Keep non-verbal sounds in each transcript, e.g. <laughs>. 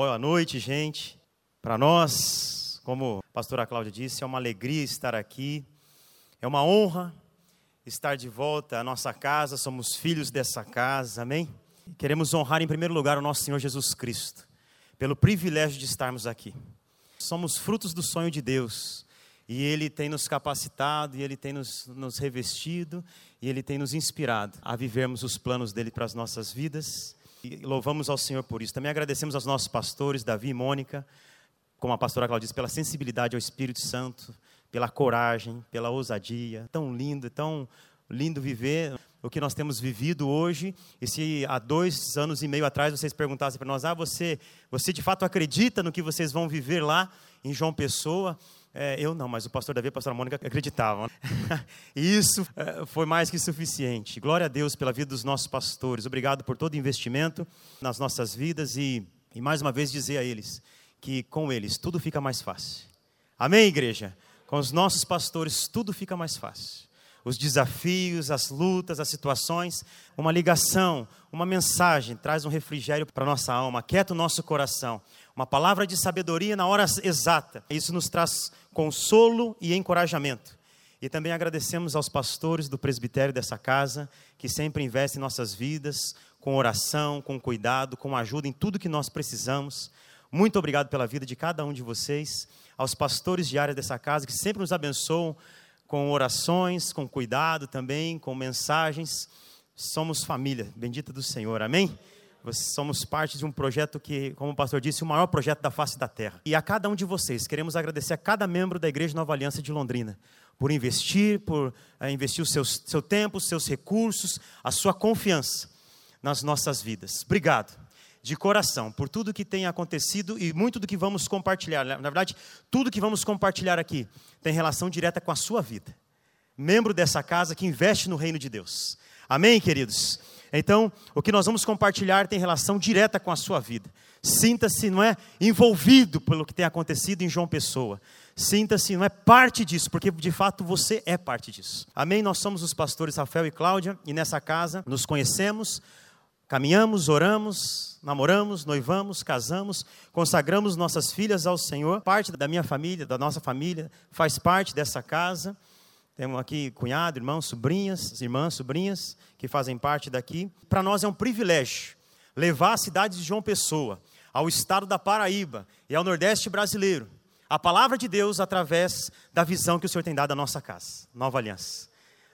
Boa noite, gente. Para nós, como a pastora Cláudia disse, é uma alegria estar aqui. É uma honra estar de volta à nossa casa. Somos filhos dessa casa. Amém? Queremos honrar em primeiro lugar o nosso Senhor Jesus Cristo, pelo privilégio de estarmos aqui. Somos frutos do sonho de Deus. E Ele tem nos capacitado, e Ele tem nos, nos revestido, e Ele tem nos inspirado a vivermos os planos dele para as nossas vidas. E louvamos ao Senhor por isso. Também agradecemos aos nossos pastores, Davi e Mônica, como a pastora Claudia disse, pela sensibilidade ao Espírito Santo, pela coragem, pela ousadia. Tão lindo, tão lindo viver o que nós temos vivido hoje. E se há dois anos e meio atrás vocês perguntassem para nós: ah, você, você de fato acredita no que vocês vão viver lá em João Pessoa? É, eu não, mas o pastor Davi e a pastora Mônica acreditavam. <laughs> isso é, foi mais que suficiente. Glória a Deus pela vida dos nossos pastores. Obrigado por todo o investimento nas nossas vidas e, e mais uma vez dizer a eles que com eles tudo fica mais fácil. Amém, igreja? Com os nossos pastores tudo fica mais fácil os desafios, as lutas, as situações, uma ligação, uma mensagem traz um refrigério para a nossa alma, quieta o nosso coração uma palavra de sabedoria na hora exata. Isso nos traz consolo e encorajamento. E também agradecemos aos pastores do presbitério dessa casa, que sempre investem em nossas vidas, com oração, com cuidado, com ajuda em tudo que nós precisamos. Muito obrigado pela vida de cada um de vocês. Aos pastores diários dessa casa, que sempre nos abençoam com orações, com cuidado também, com mensagens. Somos família, bendita do Senhor, amém? Somos parte de um projeto que, como o pastor disse, o maior projeto da face da terra. E a cada um de vocês, queremos agradecer a cada membro da Igreja Nova Aliança de Londrina por investir, por uh, investir o seu, tempo, seus recursos, a sua confiança nas nossas vidas. Obrigado, de coração, por tudo que tem acontecido e muito do que vamos compartilhar. Na verdade, tudo que vamos compartilhar aqui tem relação direta com a sua vida. Membro dessa casa que investe no reino de Deus. Amém, queridos? Então, o que nós vamos compartilhar tem relação direta com a sua vida. Sinta-se, não é, envolvido pelo que tem acontecido em João Pessoa. Sinta-se, não é parte disso, porque de fato você é parte disso. Amém? Nós somos os pastores Rafael e Cláudia e nessa casa nos conhecemos, caminhamos, oramos, namoramos, noivamos, casamos, consagramos nossas filhas ao Senhor. Parte da minha família, da nossa família, faz parte dessa casa. Temos aqui cunhado, irmãos, sobrinhas, irmãs, sobrinhas que fazem parte daqui. Para nós é um privilégio levar a cidade de João Pessoa, ao estado da Paraíba e ao Nordeste brasileiro, a palavra de Deus através da visão que o Senhor tem dado à nossa casa, Nova Aliança.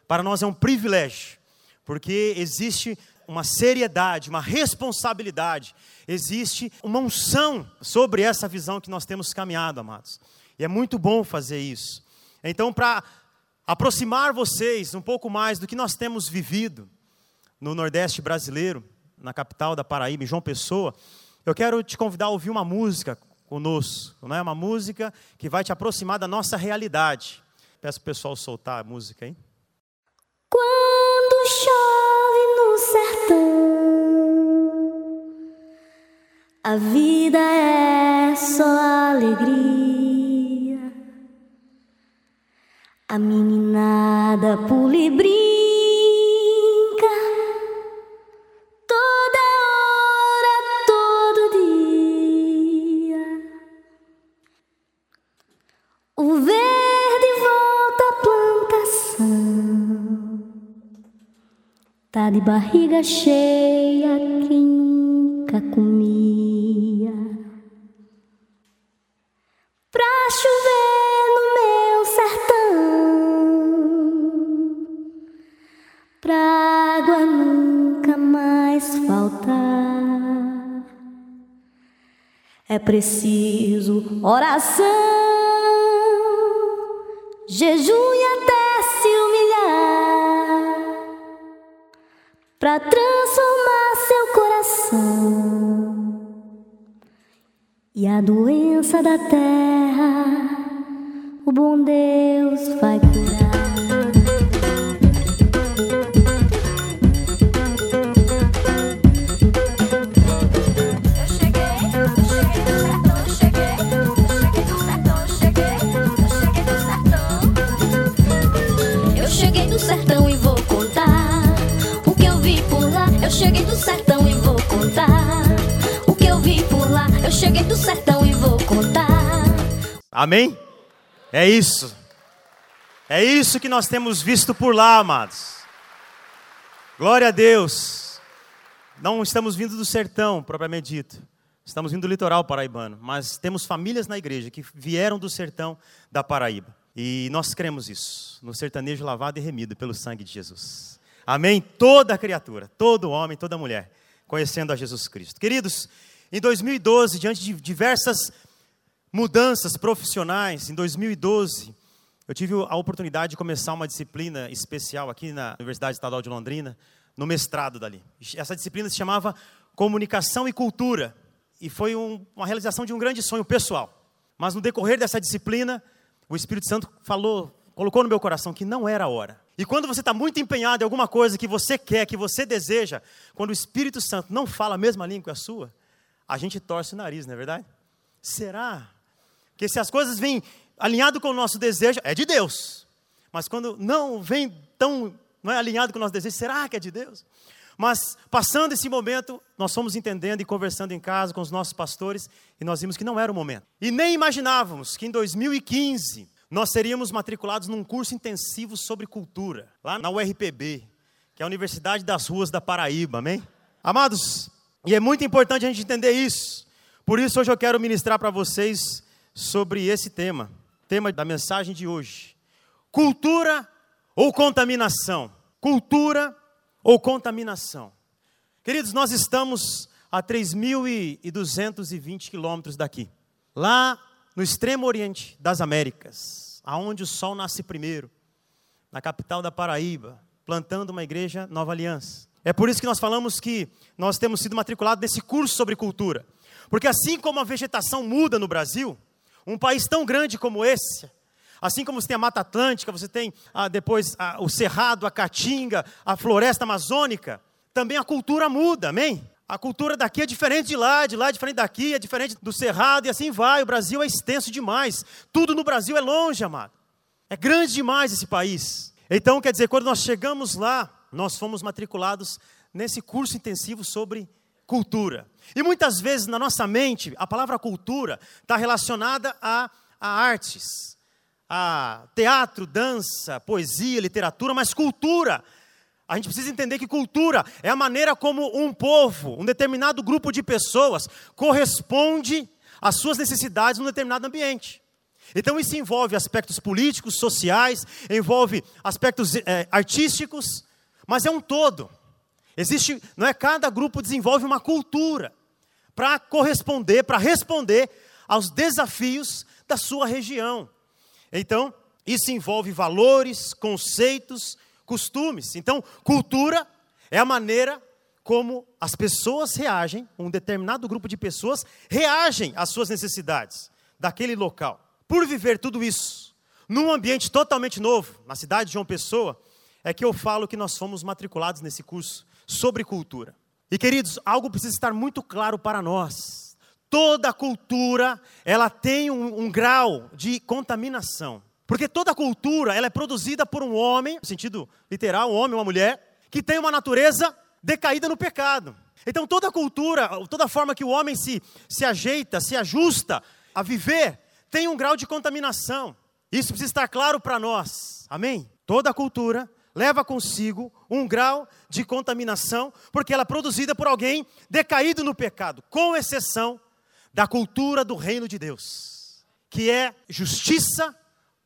Para nós é um privilégio, porque existe uma seriedade, uma responsabilidade, existe uma unção sobre essa visão que nós temos caminhado, amados. E é muito bom fazer isso. Então, para aproximar vocês um pouco mais do que nós temos vivido no Nordeste brasileiro, na capital da Paraíba, João Pessoa, eu quero te convidar a ouvir uma música conosco, não é uma música que vai te aproximar da nossa realidade. Peço o pessoal soltar a música aí. Quando chove no sertão, a vida é só alegria. A meninada pula e brinca toda hora, todo dia. O verde volta à plantação. Tá de barriga cheia quem nunca comia. Pra chover É preciso oração, jejum e até se humilhar para transformar seu coração. E a doença da terra, o bom Deus vai curar. cheguei do sertão e vou contar. Amém? É isso. É isso que nós temos visto por lá, amados. Glória a Deus. Não estamos vindo do sertão, propriamente dito. Estamos vindo do litoral paraibano, mas temos famílias na igreja que vieram do sertão da Paraíba. E nós cremos isso, no sertanejo lavado e remido pelo sangue de Jesus. Amém? Toda criatura, todo homem, toda mulher, conhecendo a Jesus Cristo. Queridos, em 2012, diante de diversas mudanças profissionais, em 2012, eu tive a oportunidade de começar uma disciplina especial aqui na Universidade Estadual de Londrina, no mestrado dali. Essa disciplina se chamava Comunicação e Cultura e foi um, uma realização de um grande sonho pessoal. Mas no decorrer dessa disciplina, o Espírito Santo falou, colocou no meu coração que não era a hora. E quando você está muito empenhado em alguma coisa que você quer, que você deseja, quando o Espírito Santo não fala a mesma língua que a sua, a gente torce o nariz, não é verdade? Será? Que se as coisas vêm alinhado com o nosso desejo, é de Deus. Mas quando não vem tão não é alinhado com o nosso desejo, será que é de Deus? Mas passando esse momento, nós fomos entendendo e conversando em casa com os nossos pastores e nós vimos que não era o momento. E nem imaginávamos que em 2015 nós seríamos matriculados num curso intensivo sobre cultura, lá na URPB, que é a Universidade das Ruas da Paraíba, amém? Amados, e é muito importante a gente entender isso. Por isso hoje eu quero ministrar para vocês sobre esse tema, tema da mensagem de hoje. Cultura ou contaminação? Cultura ou contaminação. Queridos, nós estamos a 3.220 quilômetros daqui, lá no extremo oriente das Américas, aonde o sol nasce primeiro, na capital da Paraíba, plantando uma igreja Nova Aliança. É por isso que nós falamos que nós temos sido matriculados nesse curso sobre cultura. Porque assim como a vegetação muda no Brasil, um país tão grande como esse, Assim como você tem a Mata Atlântica, você tem ah, depois ah, o Cerrado, a Caatinga, a floresta amazônica, também a cultura muda, amém? A cultura daqui é diferente de lá, de lá é diferente daqui, é diferente do Cerrado e assim vai. O Brasil é extenso demais. Tudo no Brasil é longe, amado. É grande demais esse país. Então, quer dizer, quando nós chegamos lá, nós fomos matriculados nesse curso intensivo sobre cultura. E muitas vezes na nossa mente, a palavra cultura está relacionada a, a artes, a teatro, dança, poesia, literatura, mas cultura. A gente precisa entender que cultura é a maneira como um povo, um determinado grupo de pessoas, corresponde às suas necessidades num determinado ambiente. Então isso envolve aspectos políticos, sociais, envolve aspectos é, artísticos, mas é um todo. Existe, não é cada grupo desenvolve uma cultura para corresponder, para responder aos desafios da sua região. Então, isso envolve valores, conceitos, costumes. Então, cultura é a maneira como as pessoas reagem, um determinado grupo de pessoas reagem às suas necessidades daquele local. Por viver tudo isso num ambiente totalmente novo, na cidade de João Pessoa, é que eu falo que nós fomos matriculados nesse curso sobre cultura. E queridos, algo precisa estar muito claro para nós toda cultura ela tem um, um, grau de contaminação. Porque toda cultura ela é produzida por um homem, no sentido literal, um homem, uma mulher, que tem uma natureza decaída no pecado. Então toda cultura, toda forma que o homem se, se ajeita, se ajusta a viver, tem um grau de contaminação. Isso precisa estar claro para nós. Amém? Toda cultura leva consigo um grau de contaminação, porque ela é produzida por alguém decaído no pecado, com exceção da cultura do reino de Deus, que é justiça,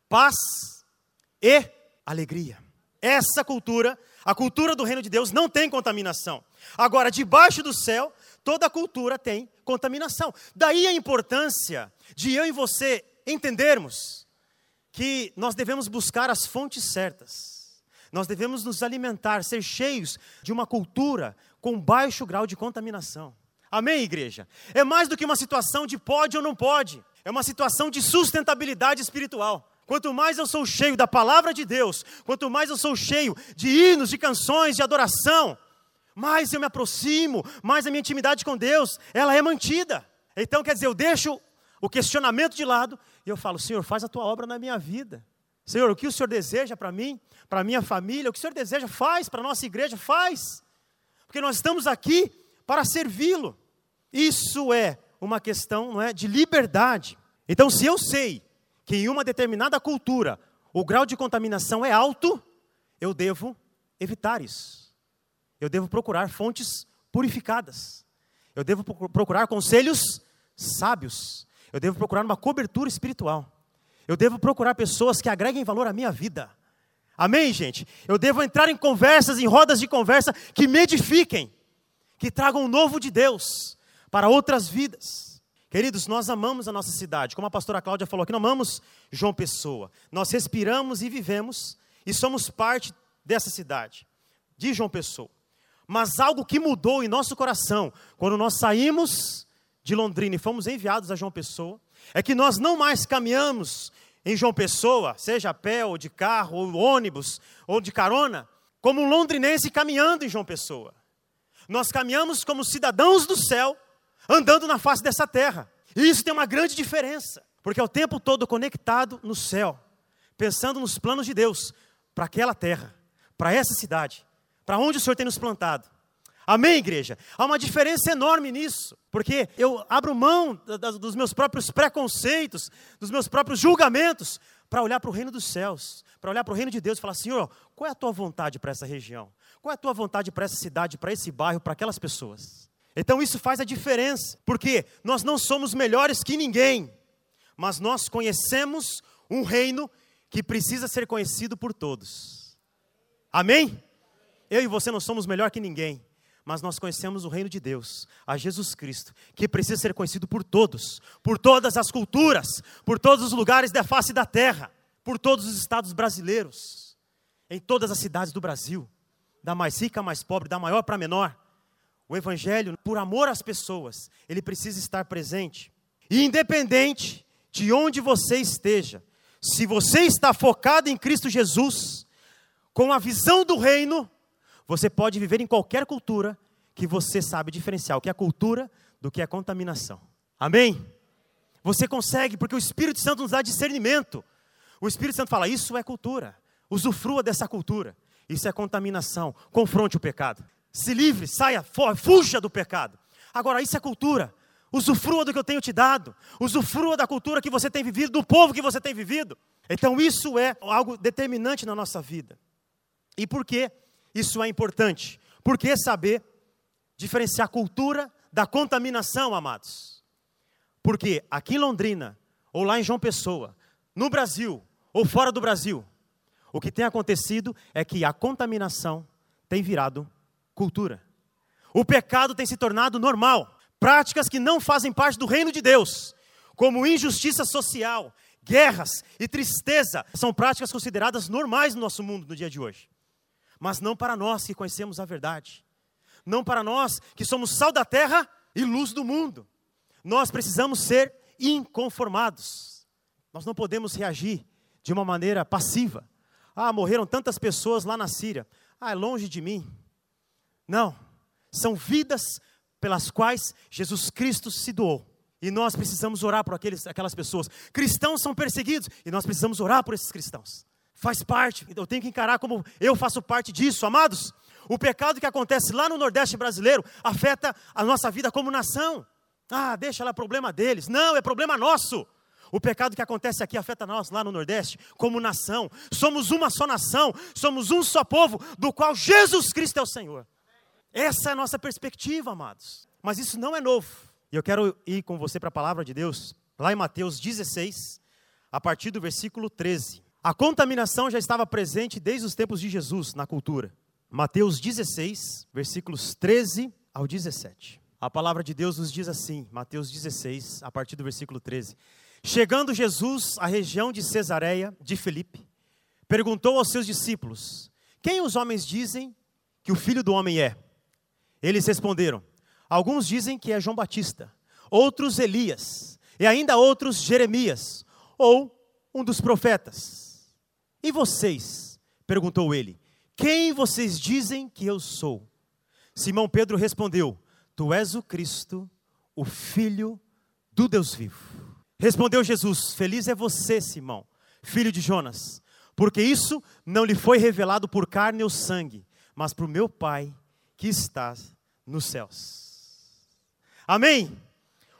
paz e alegria. Essa cultura, a cultura do reino de Deus, não tem contaminação. Agora, debaixo do céu, toda cultura tem contaminação. Daí a importância de eu e você entendermos que nós devemos buscar as fontes certas. Nós devemos nos alimentar, ser cheios de uma cultura com baixo grau de contaminação. Amém, igreja? É mais do que uma situação de pode ou não pode, é uma situação de sustentabilidade espiritual. Quanto mais eu sou cheio da palavra de Deus, quanto mais eu sou cheio de hinos, de canções, de adoração, mais eu me aproximo, mais a minha intimidade com Deus, ela é mantida. Então, quer dizer, eu deixo o questionamento de lado e eu falo: Senhor, faz a tua obra na minha vida. Senhor, o que o Senhor deseja para mim, para minha família, o que o Senhor deseja, faz para a nossa igreja, faz. Porque nós estamos aqui para servi-lo. Isso é uma questão não é, de liberdade. Então, se eu sei que em uma determinada cultura o grau de contaminação é alto, eu devo evitar isso. Eu devo procurar fontes purificadas. Eu devo procurar conselhos sábios. Eu devo procurar uma cobertura espiritual. Eu devo procurar pessoas que agreguem valor à minha vida. Amém, gente? Eu devo entrar em conversas, em rodas de conversa que me edifiquem, que tragam um novo de Deus para outras vidas. Queridos, nós amamos a nossa cidade. Como a pastora Cláudia falou aqui, nós amamos João Pessoa. Nós respiramos e vivemos e somos parte dessa cidade, de João Pessoa. Mas algo que mudou em nosso coração, quando nós saímos de Londrina e fomos enviados a João Pessoa, é que nós não mais caminhamos em João Pessoa, seja a pé ou de carro, ou ônibus, ou de carona, como um londrinense caminhando em João Pessoa. Nós caminhamos como cidadãos do céu, andando na face dessa terra. E isso tem uma grande diferença, porque é o tempo todo conectado no céu, pensando nos planos de Deus para aquela terra, para essa cidade, para onde o Senhor tem nos plantado. Amém, igreja? Há uma diferença enorme nisso, porque eu abro mão dos meus próprios preconceitos, dos meus próprios julgamentos, para olhar para o reino dos céus, para olhar para o reino de Deus e falar: Senhor, qual é a tua vontade para essa região? Qual é a tua vontade para essa cidade, para esse bairro, para aquelas pessoas? Então isso faz a diferença, porque nós não somos melhores que ninguém, mas nós conhecemos um reino que precisa ser conhecido por todos. Amém? Eu e você não somos melhor que ninguém, mas nós conhecemos o reino de Deus, a Jesus Cristo, que precisa ser conhecido por todos, por todas as culturas, por todos os lugares da face da terra, por todos os estados brasileiros, em todas as cidades do Brasil, da mais rica à mais pobre, da maior para a menor. O Evangelho, por amor às pessoas, ele precisa estar presente. E independente de onde você esteja, se você está focado em Cristo Jesus, com a visão do reino, você pode viver em qualquer cultura que você sabe diferenciar o que é cultura do que é contaminação. Amém? Você consegue, porque o Espírito Santo nos dá discernimento. O Espírito Santo fala: Isso é cultura. Usufrua dessa cultura. Isso é contaminação. Confronte o pecado. Se livre, saia, fuja do pecado. Agora, isso é cultura. Usufrua do que eu tenho te dado. Usufrua da cultura que você tem vivido, do povo que você tem vivido. Então, isso é algo determinante na nossa vida. E por quê? Isso é importante. Por que saber diferenciar cultura da contaminação, amados? Porque aqui em Londrina, ou lá em João Pessoa, no Brasil, ou fora do Brasil, o que tem acontecido é que a contaminação tem virado cultura. O pecado tem se tornado normal. Práticas que não fazem parte do reino de Deus, como injustiça social, guerras e tristeza, são práticas consideradas normais no nosso mundo no dia de hoje mas não para nós que conhecemos a verdade, não para nós que somos sal da terra e luz do mundo. Nós precisamos ser inconformados. Nós não podemos reagir de uma maneira passiva. Ah, morreram tantas pessoas lá na Síria. Ah, é longe de mim. Não, são vidas pelas quais Jesus Cristo se doou. E nós precisamos orar por aqueles, aquelas pessoas. Cristãos são perseguidos e nós precisamos orar por esses cristãos faz parte, eu tenho que encarar como eu faço parte disso, amados. O pecado que acontece lá no Nordeste brasileiro afeta a nossa vida como nação. Ah, deixa lá problema deles. Não, é problema nosso. O pecado que acontece aqui afeta nós lá no Nordeste como nação. Somos uma só nação, somos um só povo, do qual Jesus Cristo é o Senhor. Essa é a nossa perspectiva, amados. Mas isso não é novo. E eu quero ir com você para a palavra de Deus, lá em Mateus 16, a partir do versículo 13. A contaminação já estava presente desde os tempos de Jesus na cultura. Mateus 16, versículos 13 ao 17. A palavra de Deus nos diz assim, Mateus 16, a partir do versículo 13. Chegando Jesus à região de Cesareia de Filipe, perguntou aos seus discípulos: Quem os homens dizem que o filho do homem é? Eles responderam: Alguns dizem que é João Batista, outros Elias, e ainda outros Jeremias, ou um dos profetas. E vocês? perguntou ele. Quem vocês dizem que eu sou? Simão Pedro respondeu: Tu és o Cristo, o Filho do Deus vivo. Respondeu Jesus: Feliz é você, Simão, filho de Jonas, porque isso não lhe foi revelado por carne ou sangue, mas por meu Pai que está nos céus. Amém?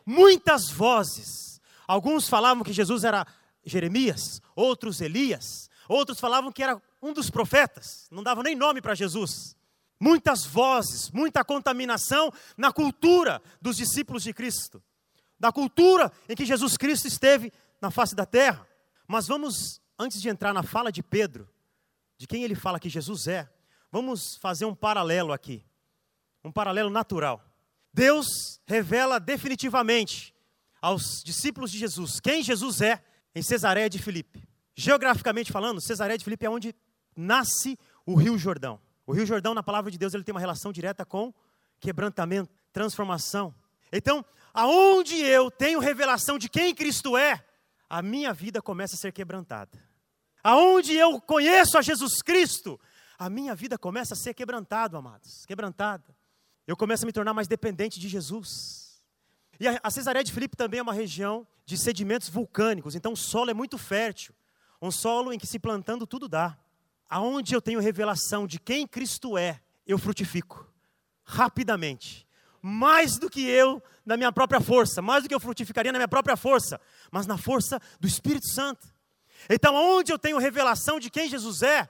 muitas vozes. Alguns falavam que Jesus era Jeremias, outros Elias, outros falavam que era um dos profetas, não davam nem nome para Jesus. Muitas vozes, muita contaminação na cultura dos discípulos de Cristo, da cultura em que Jesus Cristo esteve na face da terra. Mas vamos, antes de entrar na fala de Pedro, de quem ele fala que Jesus é, vamos fazer um paralelo aqui, um paralelo natural. Deus revela definitivamente aos discípulos de Jesus quem Jesus é em Cesareia de Filipe. Geograficamente falando, Cesareia de Filipe é onde nasce o Rio Jordão. O Rio Jordão, na palavra de Deus, ele tem uma relação direta com quebrantamento, transformação. Então, aonde eu tenho revelação de quem Cristo é, a minha vida começa a ser quebrantada. Aonde eu conheço a Jesus Cristo, a minha vida começa a ser quebrantada, amados, quebrantada. Eu começo a me tornar mais dependente de Jesus. E a Cesareia de Filipe também é uma região de sedimentos vulcânicos, então o solo é muito fértil, um solo em que se plantando tudo dá. Aonde eu tenho revelação de quem Cristo é, eu frutifico rapidamente mais do que eu na minha própria força, mais do que eu frutificaria na minha própria força, mas na força do Espírito Santo. Então, onde eu tenho revelação de quem Jesus é,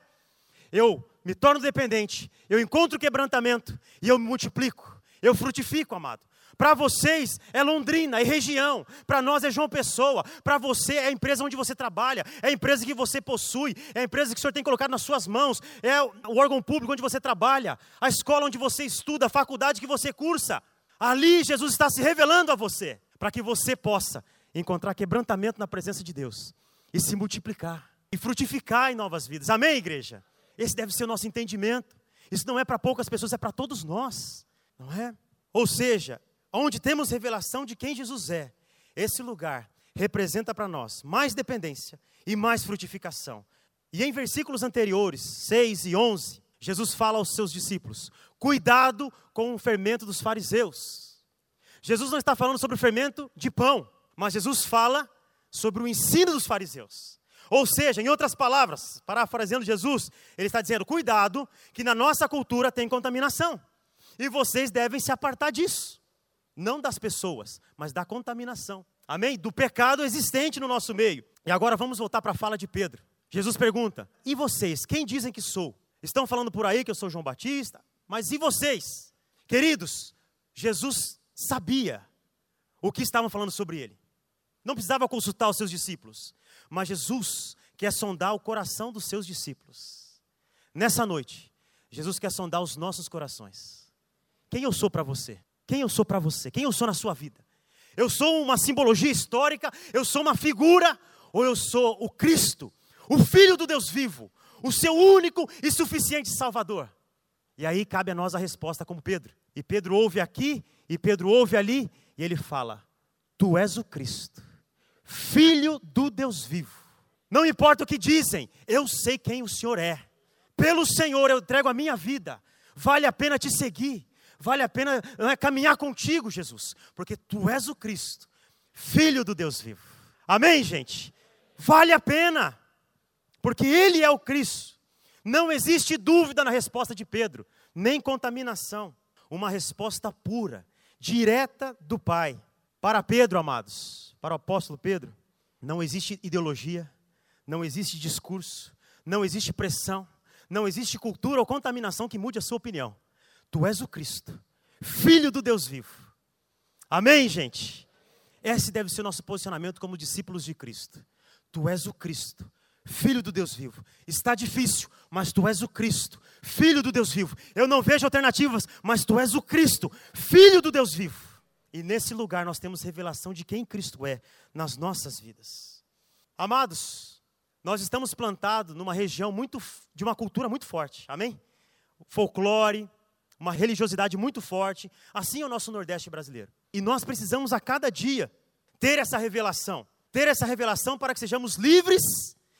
eu me torno dependente, eu encontro quebrantamento e eu me multiplico, eu frutifico, amado. Para vocês é Londrina, é região. Para nós é João Pessoa. Para você é a empresa onde você trabalha, é a empresa que você possui, é a empresa que o Senhor tem colocado nas suas mãos, é o órgão público onde você trabalha, a escola onde você estuda, a faculdade que você cursa. Ali Jesus está se revelando a você, para que você possa encontrar quebrantamento na presença de Deus e se multiplicar e frutificar em novas vidas. Amém, igreja? Esse deve ser o nosso entendimento. Isso não é para poucas pessoas, é para todos nós, não é? Ou seja, onde temos revelação de quem Jesus é, esse lugar representa para nós mais dependência e mais frutificação. E em versículos anteriores, 6 e 11, Jesus fala aos seus discípulos: cuidado com o fermento dos fariseus. Jesus não está falando sobre o fermento de pão, mas Jesus fala sobre o ensino dos fariseus. Ou seja, em outras palavras, parafraseando Jesus, ele está dizendo: cuidado, que na nossa cultura tem contaminação, e vocês devem se apartar disso não das pessoas, mas da contaminação. Amém? Do pecado existente no nosso meio. E agora vamos voltar para a fala de Pedro. Jesus pergunta: E vocês, quem dizem que sou? Estão falando por aí que eu sou João Batista, mas e vocês? Queridos, Jesus sabia o que estavam falando sobre ele. Não precisava consultar os seus discípulos, mas Jesus quer sondar o coração dos seus discípulos. Nessa noite, Jesus quer sondar os nossos corações. Quem eu sou para você? Quem eu sou para você? Quem eu sou na sua vida? Eu sou uma simbologia histórica? Eu sou uma figura? Ou eu sou o Cristo, o Filho do Deus vivo, o seu único e suficiente Salvador? E aí cabe a nós a resposta, como Pedro. E Pedro ouve aqui, e Pedro ouve ali, e ele fala: Tu és o Cristo, Filho do Deus vivo. Não importa o que dizem, eu sei quem o Senhor é. Pelo Senhor eu entrego a minha vida. Vale a pena te seguir. Vale a pena é, caminhar contigo, Jesus, porque tu és o Cristo, Filho do Deus vivo. Amém, gente? Vale a pena, porque Ele é o Cristo. Não existe dúvida na resposta de Pedro, nem contaminação. Uma resposta pura, direta do Pai. Para Pedro, amados, para o apóstolo Pedro, não existe ideologia, não existe discurso, não existe pressão, não existe cultura ou contaminação que mude a sua opinião. Tu és o Cristo, Filho do Deus vivo. Amém, gente? Esse deve ser o nosso posicionamento como discípulos de Cristo. Tu és o Cristo, Filho do Deus vivo. Está difícil, mas tu és o Cristo, Filho do Deus vivo. Eu não vejo alternativas, mas tu és o Cristo, Filho do Deus vivo. E nesse lugar nós temos revelação de quem Cristo é nas nossas vidas. Amados, nós estamos plantados numa região muito de uma cultura muito forte. Amém? Folclore, uma religiosidade muito forte. Assim é o nosso Nordeste brasileiro. E nós precisamos a cada dia ter essa revelação. Ter essa revelação para que sejamos livres,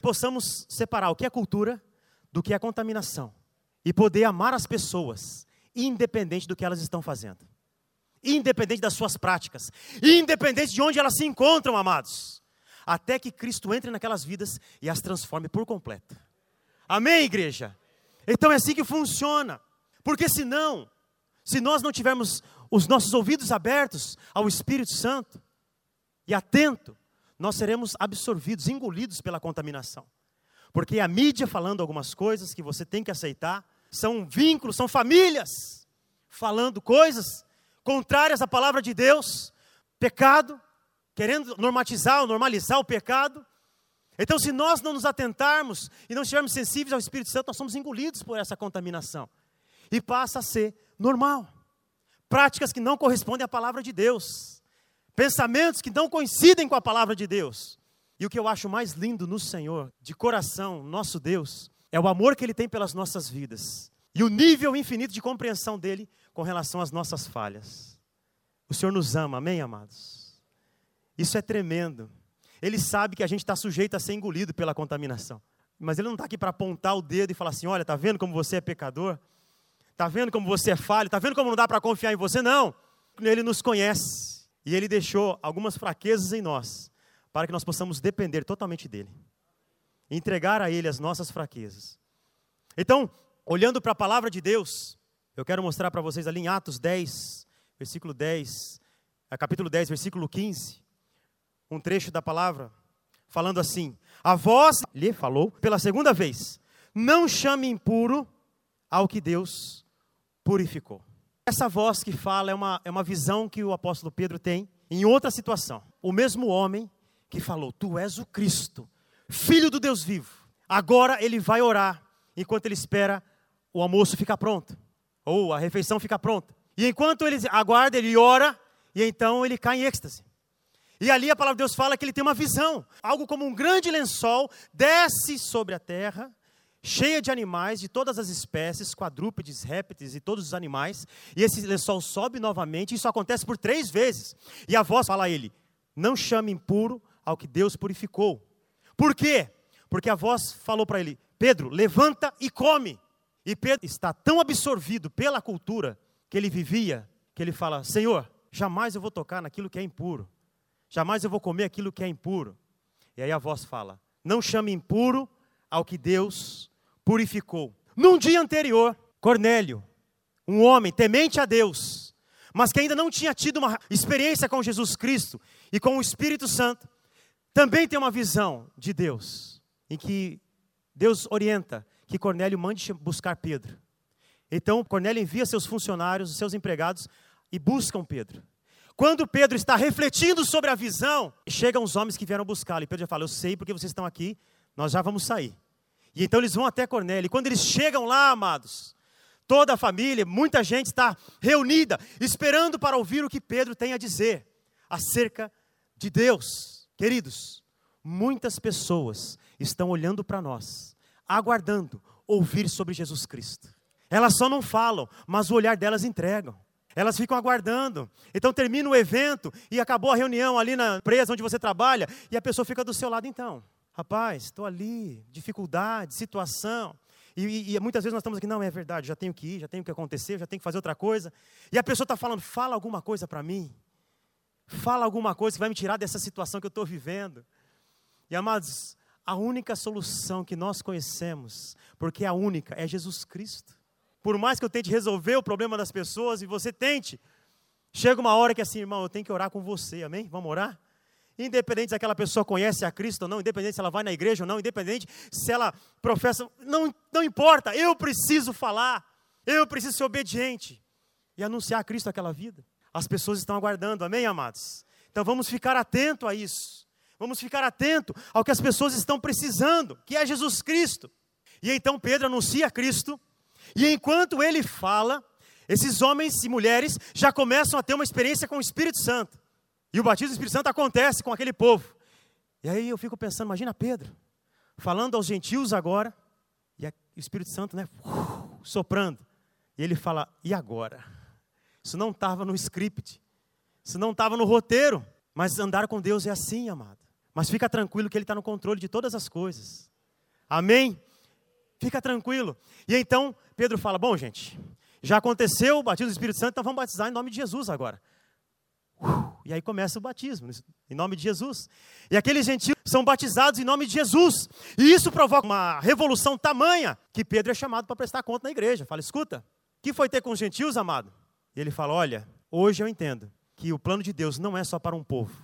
possamos separar o que é cultura do que é contaminação. E poder amar as pessoas, independente do que elas estão fazendo. Independente das suas práticas. Independente de onde elas se encontram, amados. Até que Cristo entre naquelas vidas e as transforme por completo. Amém, igreja? Então é assim que funciona. Porque senão, se nós não tivermos os nossos ouvidos abertos ao Espírito Santo, e atento, nós seremos absorvidos, engolidos pela contaminação. Porque a mídia falando algumas coisas que você tem que aceitar, são vínculos, são famílias falando coisas contrárias à palavra de Deus, pecado, querendo normatizar ou normalizar o pecado. Então, se nós não nos atentarmos e não estivermos sensíveis ao Espírito Santo, nós somos engolidos por essa contaminação. E passa a ser normal. Práticas que não correspondem à palavra de Deus. Pensamentos que não coincidem com a palavra de Deus. E o que eu acho mais lindo no Senhor, de coração, nosso Deus, é o amor que Ele tem pelas nossas vidas. E o nível infinito de compreensão dele com relação às nossas falhas. O Senhor nos ama, amém, amados? Isso é tremendo. Ele sabe que a gente está sujeito a ser engolido pela contaminação. Mas Ele não está aqui para apontar o dedo e falar assim: olha, está vendo como você é pecador? Está vendo como você é falho? Está vendo como não dá para confiar em você? Não. Ele nos conhece. E Ele deixou algumas fraquezas em nós, para que nós possamos depender totalmente dEle. Entregar a Ele as nossas fraquezas. Então, olhando para a palavra de Deus, eu quero mostrar para vocês ali em Atos 10, versículo 10, é, capítulo 10, versículo 15, um trecho da palavra, falando assim: A voz lhe falou pela segunda vez: Não chame impuro ao que Deus purificou. Essa voz que fala é uma, é uma visão que o apóstolo Pedro tem em outra situação. O mesmo homem que falou: Tu és o Cristo, filho do Deus vivo. Agora ele vai orar enquanto ele espera o almoço ficar pronto ou a refeição fica pronta. E enquanto ele aguarda, ele ora, e então ele cai em êxtase. E ali a palavra de Deus fala que ele tem uma visão, algo como um grande lençol desce sobre a terra, cheia de animais de todas as espécies, quadrúpedes, répteis e todos os animais, e esse lençol sobe novamente, isso acontece por três vezes. E a voz fala a ele: Não chame impuro ao que Deus purificou. Por quê? Porque a voz falou para ele: Pedro, levanta e come. E Pedro está tão absorvido pela cultura que ele vivia, que ele fala: Senhor, jamais eu vou tocar naquilo que é impuro, jamais eu vou comer aquilo que é impuro. E aí a voz fala: Não chame impuro ao que Deus purificou. Num dia anterior, Cornélio, um homem temente a Deus, mas que ainda não tinha tido uma experiência com Jesus Cristo e com o Espírito Santo, também tem uma visão de Deus, em que Deus orienta que Cornélio mande buscar Pedro. Então, Cornélio envia seus funcionários, seus empregados, e buscam Pedro. Quando Pedro está refletindo sobre a visão, chegam os homens que vieram buscá-lo. E Pedro já fala: Eu sei porque vocês estão aqui, nós já vamos sair. E então eles vão até Cornélio. E quando eles chegam lá, amados, toda a família, muita gente está reunida, esperando para ouvir o que Pedro tem a dizer acerca de Deus. Queridos, muitas pessoas estão olhando para nós aguardando ouvir sobre Jesus Cristo. Elas só não falam, mas o olhar delas entregam. Elas ficam aguardando. Então termina o evento e acabou a reunião ali na empresa onde você trabalha e a pessoa fica do seu lado então. Rapaz, estou ali, dificuldade, situação. E, e, muitas vezes nós estamos aqui, não, é verdade, já tenho que ir, já tenho que acontecer, já tenho que fazer outra coisa. E a pessoa está falando, fala alguma coisa para mim. Fala alguma coisa que vai me tirar dessa situação que eu estou vivendo. E amados, a única solução que nós conhecemos, porque é a única, é Jesus Cristo. Por mais que eu tente resolver o problema das pessoas e você tente, chega uma hora que assim, irmão, eu tenho que orar com você, amém? Vamos orar? Independente se aquela pessoa conhece a Cristo ou não, independente se ela vai na igreja ou não, independente se ela professa, não, não importa, eu preciso falar, eu preciso ser obediente e anunciar a Cristo aquela vida. As pessoas estão aguardando, amém, amados? Então vamos ficar atento a isso. Vamos ficar atento ao que as pessoas estão precisando, que é Jesus Cristo. E então Pedro anuncia Cristo, e enquanto ele fala, esses homens e mulheres já começam a ter uma experiência com o Espírito Santo. E o batismo do Espírito Santo acontece com aquele povo. E aí eu fico pensando, imagina Pedro, falando aos gentios agora, e o Espírito Santo, né, soprando. E ele fala: "E agora?" Isso não estava no script. Isso não estava no roteiro. Mas andar com Deus é assim, amado. Mas fica tranquilo que Ele está no controle de todas as coisas. Amém? Fica tranquilo. E então Pedro fala: Bom, gente, já aconteceu o batismo do Espírito Santo, então vamos batizar em nome de Jesus agora. E aí começa o batismo, em nome de Jesus. E aqueles gentios são batizados em nome de Jesus. E isso provoca uma revolução tamanha que Pedro é chamado para prestar conta na igreja. Fala, escuta, que foi ter com os gentios, amado? E ele fala: Olha, hoje eu entendo que o plano de Deus não é só para um povo,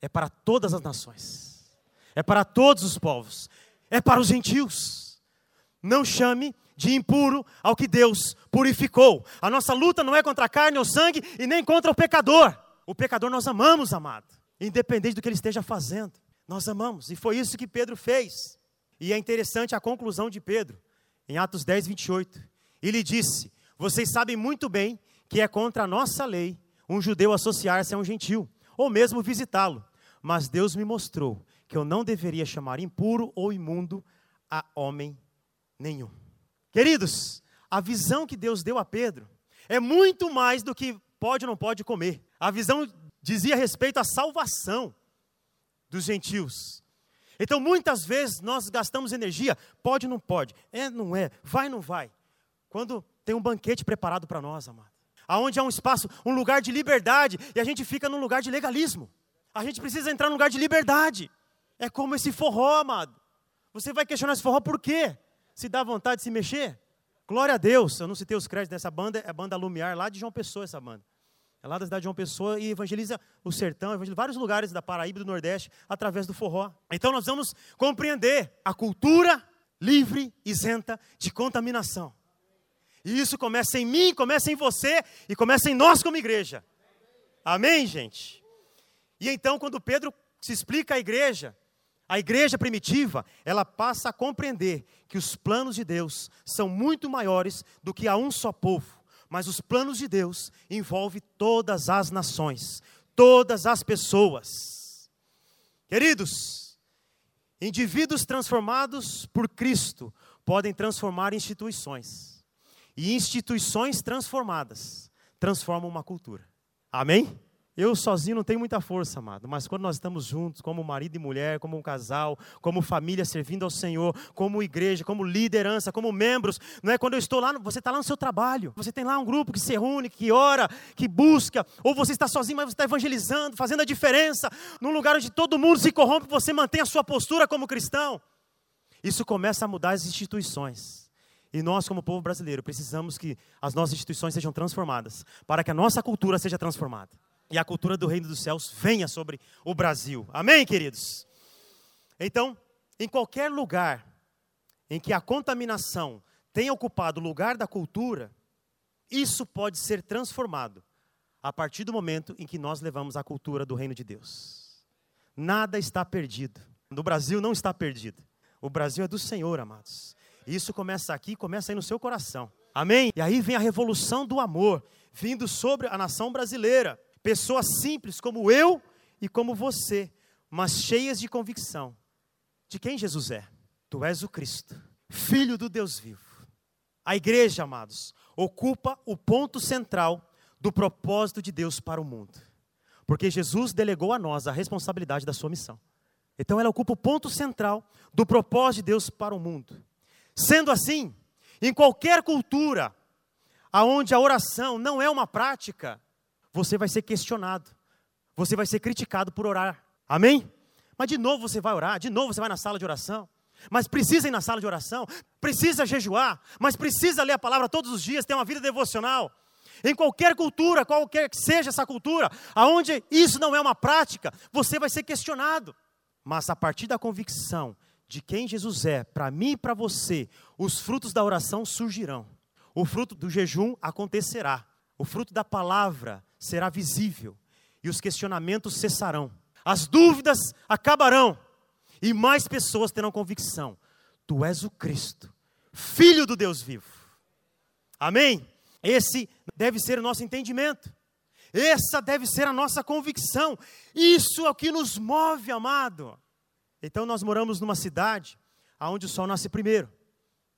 é para todas as nações, é para todos os povos, é para os gentios. Não chame de impuro ao que Deus purificou. A nossa luta não é contra a carne ou sangue e nem contra o pecador. O pecador nós amamos, amado, independente do que ele esteja fazendo. Nós amamos, e foi isso que Pedro fez. E é interessante a conclusão de Pedro, em Atos 10, 28. Ele disse: Vocês sabem muito bem que é contra a nossa lei um judeu associar-se a um gentil, ou mesmo visitá-lo. Mas Deus me mostrou que eu não deveria chamar impuro ou imundo a homem nenhum. Queridos, a visão que Deus deu a Pedro é muito mais do que pode ou não pode comer. A visão dizia respeito à salvação dos gentios. Então, muitas vezes nós gastamos energia, pode ou não pode, é, não é, vai ou não vai. Quando tem um banquete preparado para nós, amado. Aonde há um espaço, um lugar de liberdade, e a gente fica num lugar de legalismo. A gente precisa entrar num lugar de liberdade. É como esse forró, amado. Você vai questionar esse forró por quê? Se dá vontade de se mexer? Glória a Deus. Eu não citei os créditos dessa banda, é a banda Lumiar, lá de João Pessoa, essa banda. É lá da cidade de João Pessoa e evangeliza o sertão, evangeliza vários lugares da Paraíba do Nordeste através do forró. Então nós vamos compreender a cultura livre, isenta de contaminação. E isso começa em mim, começa em você e começa em nós como igreja. Amém, gente? E então, quando Pedro se explica à igreja, a igreja primitiva, ela passa a compreender que os planos de Deus são muito maiores do que a um só povo. Mas os planos de Deus envolvem todas as nações, todas as pessoas. Queridos, indivíduos transformados por Cristo podem transformar instituições. E instituições transformadas transformam uma cultura. Amém? Eu sozinho não tenho muita força, amado, mas quando nós estamos juntos, como marido e mulher, como um casal, como família servindo ao Senhor, como igreja, como liderança, como membros, não é quando eu estou lá, você está lá no seu trabalho, você tem lá um grupo que se reúne, que ora, que busca, ou você está sozinho, mas você está evangelizando, fazendo a diferença, num lugar onde todo mundo se corrompe, você mantém a sua postura como cristão. Isso começa a mudar as instituições. E nós, como povo brasileiro, precisamos que as nossas instituições sejam transformadas, para que a nossa cultura seja transformada e a cultura do reino dos céus venha sobre o Brasil. Amém, queridos? Então, em qualquer lugar em que a contaminação tenha ocupado o lugar da cultura, isso pode ser transformado a partir do momento em que nós levamos a cultura do reino de Deus. Nada está perdido. No Brasil não está perdido. O Brasil é do Senhor, amados. Isso começa aqui, começa aí no seu coração. Amém? E aí vem a revolução do amor vindo sobre a nação brasileira. Pessoas simples como eu e como você, mas cheias de convicção de quem Jesus é. Tu és o Cristo, Filho do Deus vivo. A igreja, amados, ocupa o ponto central do propósito de Deus para o mundo. Porque Jesus delegou a nós a responsabilidade da sua missão. Então ela ocupa o ponto central do propósito de Deus para o mundo. Sendo assim, em qualquer cultura aonde a oração não é uma prática, você vai ser questionado, você vai ser criticado por orar. Amém? Mas de novo você vai orar, de novo você vai na sala de oração. Mas precisa ir na sala de oração, precisa jejuar, mas precisa ler a palavra todos os dias, ter uma vida devocional. Em qualquer cultura, qualquer que seja essa cultura, aonde isso não é uma prática, você vai ser questionado. Mas a partir da convicção de quem Jesus é, para mim e para você, os frutos da oração surgirão. O fruto do jejum acontecerá. O fruto da palavra será visível e os questionamentos cessarão. As dúvidas acabarão e mais pessoas terão convicção: Tu és o Cristo, Filho do Deus vivo. Amém? Esse deve ser o nosso entendimento. Essa deve ser a nossa convicção. Isso é o que nos move, amado. Então nós moramos numa cidade onde o sol nasce primeiro.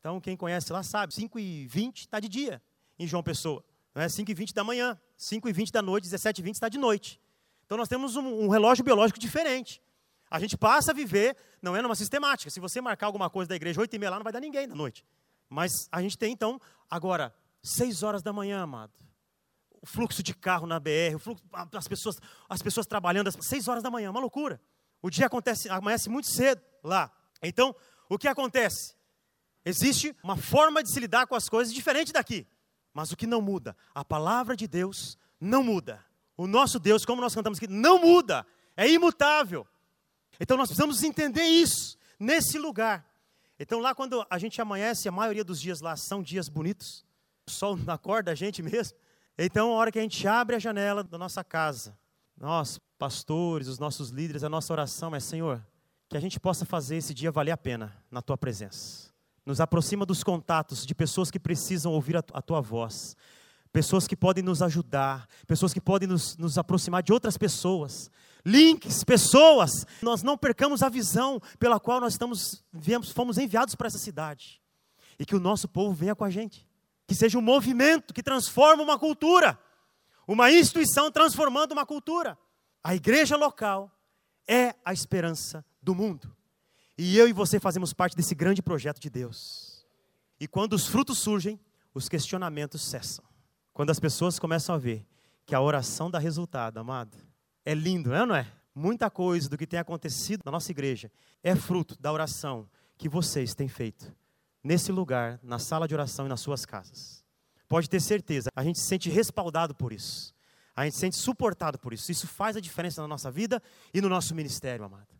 Então quem conhece lá sabe, 5 e 20 está de dia em João Pessoa. Não é 5 e 20 da manhã. 5 e 20 da noite, 17 e 20 está de noite. Então nós temos um, um, relógio biológico diferente. A gente passa a viver, não é numa sistemática. Se você marcar alguma coisa da igreja 8 e meia lá, não vai dar ninguém da noite. Mas a gente tem então, agora, 6 horas da manhã, amado. O fluxo de carro na BR, o fluxo, as, pessoas, as pessoas trabalhando, 6 horas da manhã, uma loucura. O dia acontece, amanhece muito cedo lá. Então, o que acontece? Existe uma forma de se lidar com as coisas diferente daqui. Mas o que não muda? A palavra de Deus não muda. O nosso Deus, como nós cantamos aqui, não muda. é imutável. Então nós precisamos entender isso nesse lugar. Então lá quando a gente amanhece, a maioria dos dias lá são dias bonitos. O sol não acorda a gente mesmo. Então a hora que a gente abre a janela da nossa casa, nós, pastores, os nossos líderes, a nossa oração é, Senhor, que a gente possa fazer esse dia valer a pena na tua presença. Nos aproxima dos contatos de pessoas que precisam ouvir a, tua voz, pessoas que podem nos ajudar, pessoas que podem nos, nos aproximar de outras pessoas, links, pessoas. Nós não percamos a visão pela qual nós estamos, viemos, fomos enviados para essa cidade. E que o nosso povo venha com a gente. Que seja um movimento que transforma uma cultura, uma instituição transformando uma cultura. A igreja local é a esperança do mundo. E eu e você fazemos parte desse grande projeto de Deus. E quando os frutos surgem, os questionamentos cessam. Quando as pessoas começam a ver que a oração dá resultado, amado, é lindo, não é? Não é? Muita coisa do que tem acontecido na nossa igreja é fruto da oração que vocês têm feito nesse lugar, na sala de oração e nas suas casas. Pode ter certeza, a gente se sente respaldado por isso. A gente se sente suportado por isso. Isso faz a diferença na nossa vida e no nosso ministério, amado.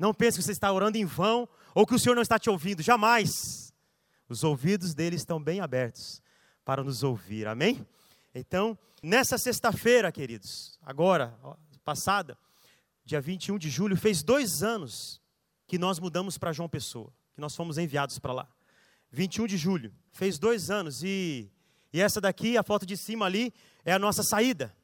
Não pense que você está orando em vão ou que o Senhor não está te ouvindo, jamais. Os ouvidos dele estão bem abertos para nos ouvir, amém? Então, nessa sexta-feira, queridos, agora, passada, dia 21 de julho, fez dois anos que nós mudamos para João Pessoa, que nós fomos enviados para lá. 21 de julho, fez dois anos e, e essa daqui, a foto de cima ali, é a nossa saída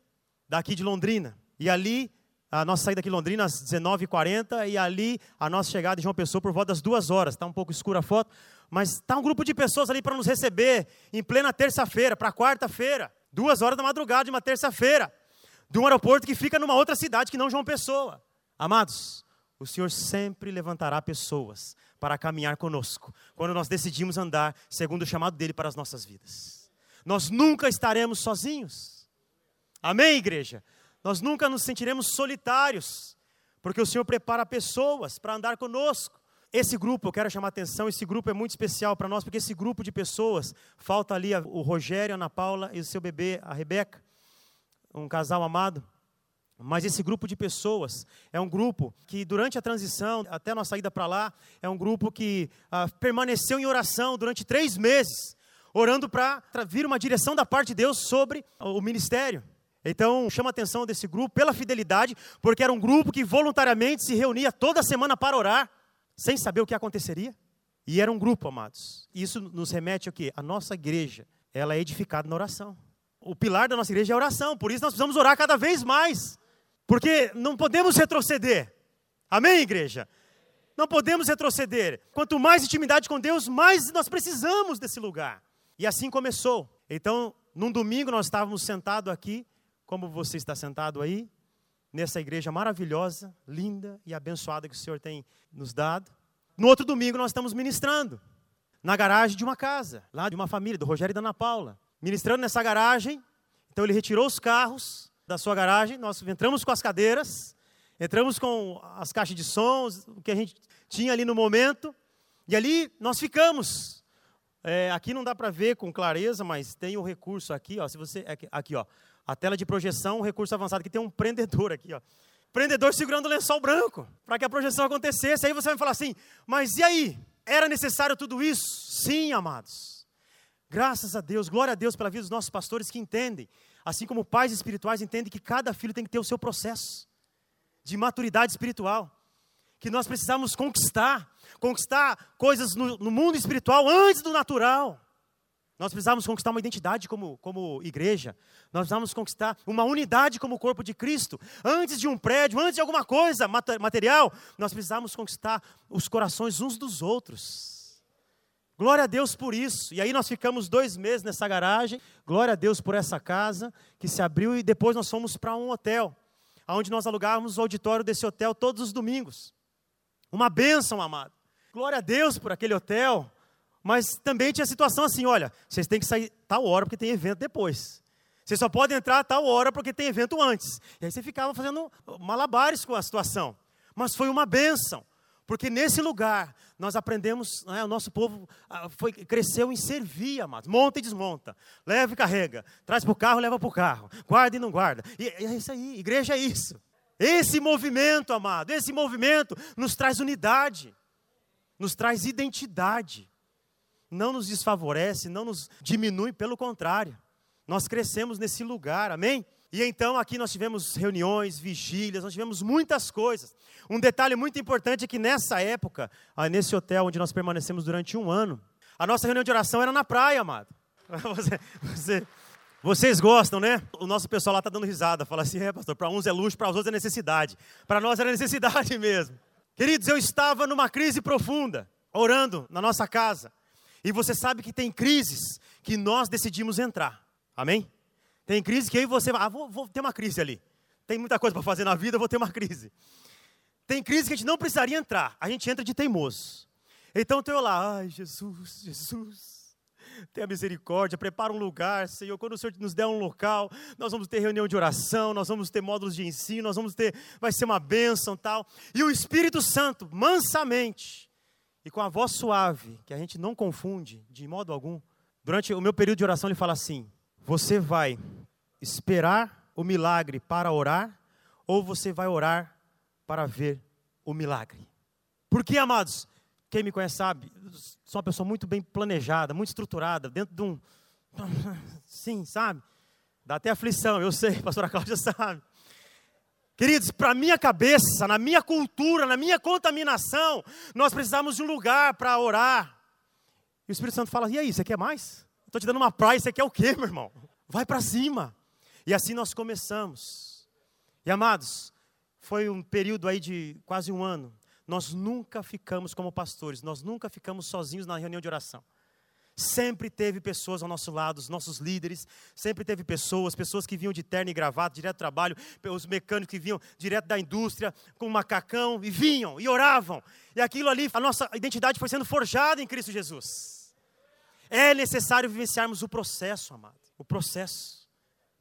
daqui de Londrina. E ali a nossa saída aqui em Londrina às 19h40 e ali a nossa chegada em João Pessoa por volta das duas horas. Está um pouco escura a foto, mas está um grupo de pessoas ali para nos receber em plena terça-feira, para quarta-feira, duas horas da madrugada de uma terça-feira, de um aeroporto que fica numa outra cidade que não João Pessoa. Amados, o Senhor sempre levantará pessoas para caminhar conosco, quando nós decidimos andar segundo o chamado dele para as nossas vidas. Nós nunca estaremos sozinhos. Amém, igreja? Nós nunca nos sentiremos solitários, porque o Senhor prepara pessoas para andar conosco. Esse grupo, eu quero chamar a atenção, esse grupo é muito especial para nós, porque esse grupo de pessoas, falta ali o Rogério, a Ana Paula e o seu bebê, a Rebeca, um casal amado. Mas esse grupo de pessoas é um grupo que, durante a transição, até a nossa saída para lá, é um grupo que ah, permaneceu em oração durante três meses, orando para vir uma direção da parte de Deus sobre o ministério. Então, chama a atenção desse grupo pela fidelidade, porque era um grupo que voluntariamente se reunia toda semana para orar, sem saber o que aconteceria. E era um grupo, amados. Isso nos remete ao quê? A nossa igreja, ela é edificada na oração. O pilar da nossa igreja é a oração, por isso nós precisamos orar cada vez mais. Porque não podemos retroceder. Amém, igreja? Não podemos retroceder. Quanto mais intimidade com Deus, mais nós precisamos desse lugar. E assim começou. Então, num domingo nós estávamos sentados aqui como você está sentado aí, nessa igreja maravilhosa, linda e abençoada que o Senhor tem nos dado. No outro domingo nós estamos ministrando na garagem de uma casa, lá de uma família, do Rogério e da Ana Paula. Ministrando nessa garagem, então ele retirou os carros da sua garagem, nós entramos com as cadeiras, entramos com as caixas de sons, o que a gente tinha ali no momento, e ali nós ficamos. É, aqui não dá para ver com clareza, mas tem o recurso aqui, ó. Se você aqui, ó, a tela de projeção, um recurso avançado que tem um prendedor aqui, ó. Prendedor segurando o lençol branco, para que a projeção acontecesse. Aí você vai falar assim: "Mas e aí? Era necessário tudo isso?" Sim, amados. Graças a Deus, glória a Deus pela vida dos nossos pastores que entendem, assim como pais espirituais entendem que cada filho tem que ter o seu processo de maturidade espiritual, que nós precisamos conquistar, conquistar coisas no, no mundo espiritual antes do natural. Nós precisávamos conquistar uma identidade como, como igreja. Nós precisávamos conquistar uma unidade como corpo de Cristo. Antes de um prédio, antes de alguma coisa material, nós precisávamos conquistar os corações uns dos outros. Glória a Deus por isso. E aí nós ficamos dois meses nessa garagem. Glória a Deus por essa casa que se abriu e depois nós fomos para um hotel, onde nós alugávamos o auditório desse hotel todos os domingos. Uma bênção, amado. Glória a Deus por aquele hotel. Mas também tinha situação assim: olha, vocês têm que sair tal hora porque tem evento depois. Vocês só podem entrar tal hora porque tem evento antes. E aí você ficava fazendo malabares com a situação. Mas foi uma bênção, porque nesse lugar nós aprendemos, né, o nosso povo ah, foi, cresceu em servir, amados. Monta e desmonta, leva e carrega, traz para o carro, leva para o carro, guarda e não guarda. E, e é isso aí, igreja é isso. Esse movimento, amado, esse movimento nos traz unidade, nos traz identidade, não nos desfavorece, não nos diminui, pelo contrário, nós crescemos nesse lugar, amém? E então aqui nós tivemos reuniões, vigílias, nós tivemos muitas coisas. Um detalhe muito importante é que nessa época, ah, nesse hotel onde nós permanecemos durante um ano, a nossa reunião de oração era na praia, amado. <laughs> Você, você, vocês gostam, né? O nosso pessoal lá está dando risada, fala assim: é, pastor, para uns é luxo, para os outros é necessidade. Para nós era necessidade <laughs> mesmo. Queridos, eu estava numa crise profunda, orando na nossa casa. E você sabe que tem crises que nós decidimos entrar. Amém? Tem crise que aí você vai, ah, vou, vou ter uma crise ali. Tem muita coisa para fazer na vida, vou ter uma crise. Tem crise que a gente não precisaria entrar, a gente entra de teimoso. Então eu lá, ai Jesus, Jesus, tenha misericórdia, prepara um lugar, Senhor, quando o Senhor nos der um local, nós vamos ter reunião de oração, nós vamos ter módulos de ensino, nós vamos ter, vai ser uma bênção tal. E o Espírito Santo, mansamente, e com a voz suave, que a gente não confunde de modo algum, durante o meu período de oração ele fala assim, você vai esperar o milagre para orar ou você vai orar para ver o milagre? Porque, amados, quem me conhece sabe, sou uma pessoa muito bem planejada, muito estruturada, dentro de um. <laughs> Sim, sabe? Dá até aflição, eu sei, a <laughs> pastora Cláudia sabe. Queridos, para minha cabeça, na minha cultura, na minha contaminação, nós precisamos de um lugar para orar. E o Espírito Santo fala: e aí, você quer mais? Estou te dando uma praia, você quer o quê, meu irmão? Vai para cima. E assim nós começamos. E amados, foi um período aí de quase um ano. Nós nunca ficamos como pastores, nós nunca ficamos sozinhos na reunião de oração. Sempre teve pessoas ao nosso lado, os nossos líderes, sempre teve pessoas, pessoas que vinham de terno e gravata, direto do trabalho, os mecânicos que vinham direto da indústria, com macacão, e vinham, e oravam. E aquilo ali, a nossa identidade foi sendo forjada em Cristo Jesus. É necessário vivenciarmos o processo, amado. O processo.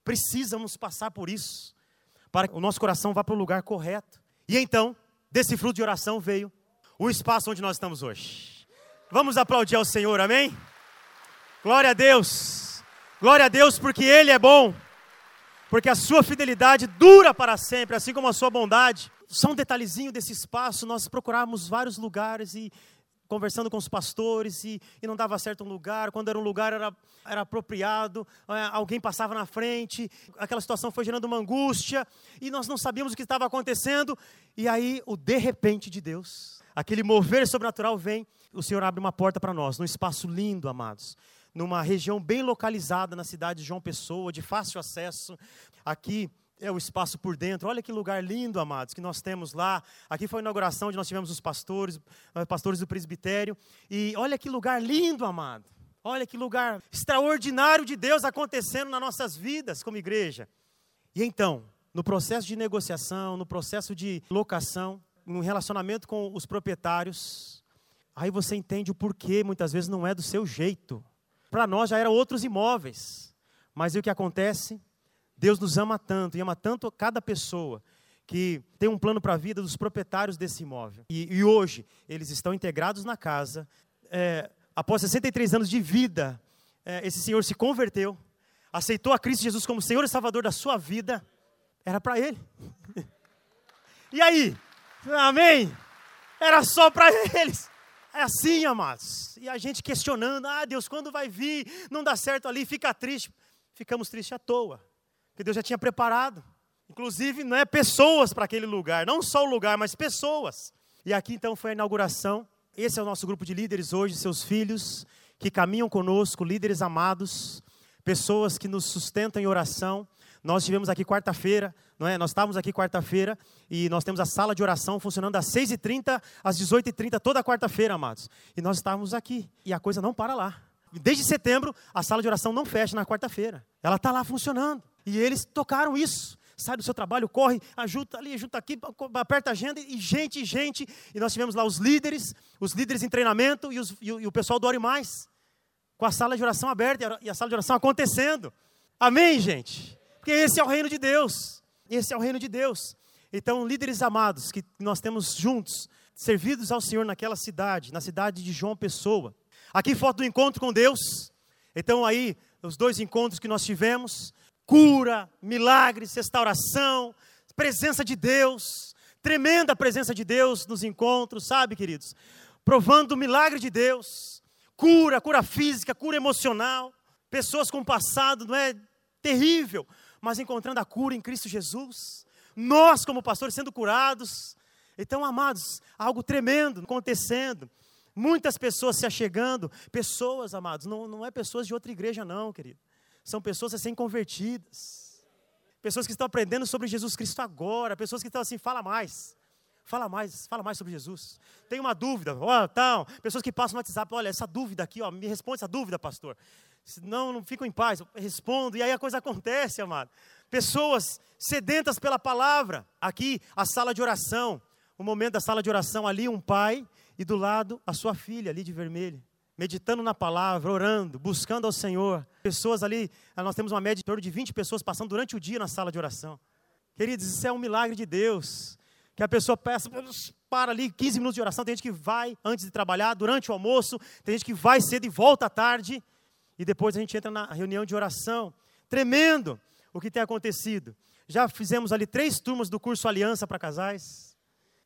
Precisamos passar por isso. Para que o nosso coração vá para o lugar correto. E então, desse fruto de oração veio o espaço onde nós estamos hoje. Vamos aplaudir ao Senhor, amém? Glória a Deus. Glória a Deus, porque Ele é bom. Porque a sua fidelidade dura para sempre, assim como a sua bondade. Só um detalhezinho desse espaço, nós procuramos vários lugares e conversando com os pastores e, e, não dava certo um lugar, quando era um lugar era, era apropriado, é, alguém passava na frente, aquela situação foi gerando uma angústia e nós não sabíamos o que estava acontecendo, e aí o de repente de Deus, aquele mover sobrenatural vem, o Senhor abre uma porta para nós, num espaço lindo, amados, numa região bem localizada na cidade de João Pessoa, de fácil acesso, aqui é o espaço por dentro. Olha que lugar lindo, amados, que nós temos lá. Aqui foi a inauguração onde nós tivemos os pastores, os pastores do presbitério. E olha que lugar lindo, amado. Olha que lugar extraordinário de Deus acontecendo nas nossas vidas como igreja. E então, no processo de negociação, no processo de locação, no relacionamento com os proprietários, aí você entende o porquê muitas vezes não é do seu jeito. Para nós já eram outros imóveis. Mas e o que acontece? Deus nos ama tanto e ama tanto cada pessoa que tem um plano para a vida dos proprietários desse imóvel. E, e hoje eles estão integrados na casa. É, após 63 anos de vida, é, esse senhor se converteu, aceitou a Cristo Jesus como Senhor e Salvador da sua vida. Era para ele. <laughs> e aí? Amém? Era só para eles. É assim, amados. E a gente questionando: ah, Deus, quando vai vir? Não dá certo ali, fica triste. Ficamos tristes à toa que Deus já tinha preparado. Inclusive, não é pessoas para aquele lugar, não só o lugar, mas pessoas. E aqui então foi a inauguração. Esse é o nosso grupo de líderes hoje, seus filhos que caminham conosco, líderes amados, pessoas que nos sustentam em oração. Nós estivemos aqui quarta-feira, não é? Nós estávamos aqui quarta-feira e nós temos a sala de oração funcionando das 6h30 às 18h30 toda quarta-feira, amados. E nós estávamos aqui e a coisa não para lá. Desde setembro, a sala de oração não fecha na quarta-feira. Ela está lá funcionando. E eles tocaram isso. Sai do seu trabalho, corre, ajuda ali, ajuda aqui, aperta a agenda, e gente, gente. E nós tivemos lá os líderes, os líderes em treinamento e, os, e, o, e o pessoal do Ore Mais, com a sala de oração aberta e a sala de oração acontecendo. Amém, gente? Porque esse é o reino de Deus. Esse é o reino de Deus. Então, líderes amados que nós temos juntos, servidos ao Senhor naquela cidade, na cidade de João Pessoa. Aqui foto do encontro com Deus. Então aí, os dois encontros que nós tivemos, cura, milagres, restauração, presença de Deus, tremenda presença de Deus nos encontros, sabe, queridos? Provando o milagre de Deus, cura, cura física, cura emocional, pessoas com passado, não é terrível, mas encontrando a cura em Cristo Jesus. Nós, como pastores, sendo curados. Então, amados, algo tremendo acontecendo. Muitas pessoas se achegando. Pessoas, amados, não, não é pessoas de outra igreja, não, querido. São pessoas recém-convertidas. Pessoas que estão aprendendo sobre Jesus Cristo agora. Pessoas que estão assim, fala mais. Fala mais, fala mais sobre Jesus. Tem uma dúvida, ó, tal. Pessoas que passam no WhatsApp, olha, essa dúvida aqui, ó, me responde essa dúvida, pastor. Não, não ficam em paz. Eu respondo, e aí a coisa acontece, amado. Pessoas sedentas pela palavra. Aqui, a sala de oração. O momento da sala de oração, ali, um pai e do lado a sua filha, ali de vermelho. Meditando na palavra, orando, buscando ao Senhor. Pessoas ali, nós temos uma média de torno de 20 pessoas passando durante o dia na sala de oração. Queridos, isso é um milagre de Deus. Que a pessoa peça, para ali 15 minutos de oração. Tem gente que vai antes de trabalhar, durante o almoço. Tem gente que vai cedo e volta à tarde. E depois a gente entra na reunião de oração. Tremendo o que tem acontecido. Já fizemos ali três turmas do curso Aliança para Casais.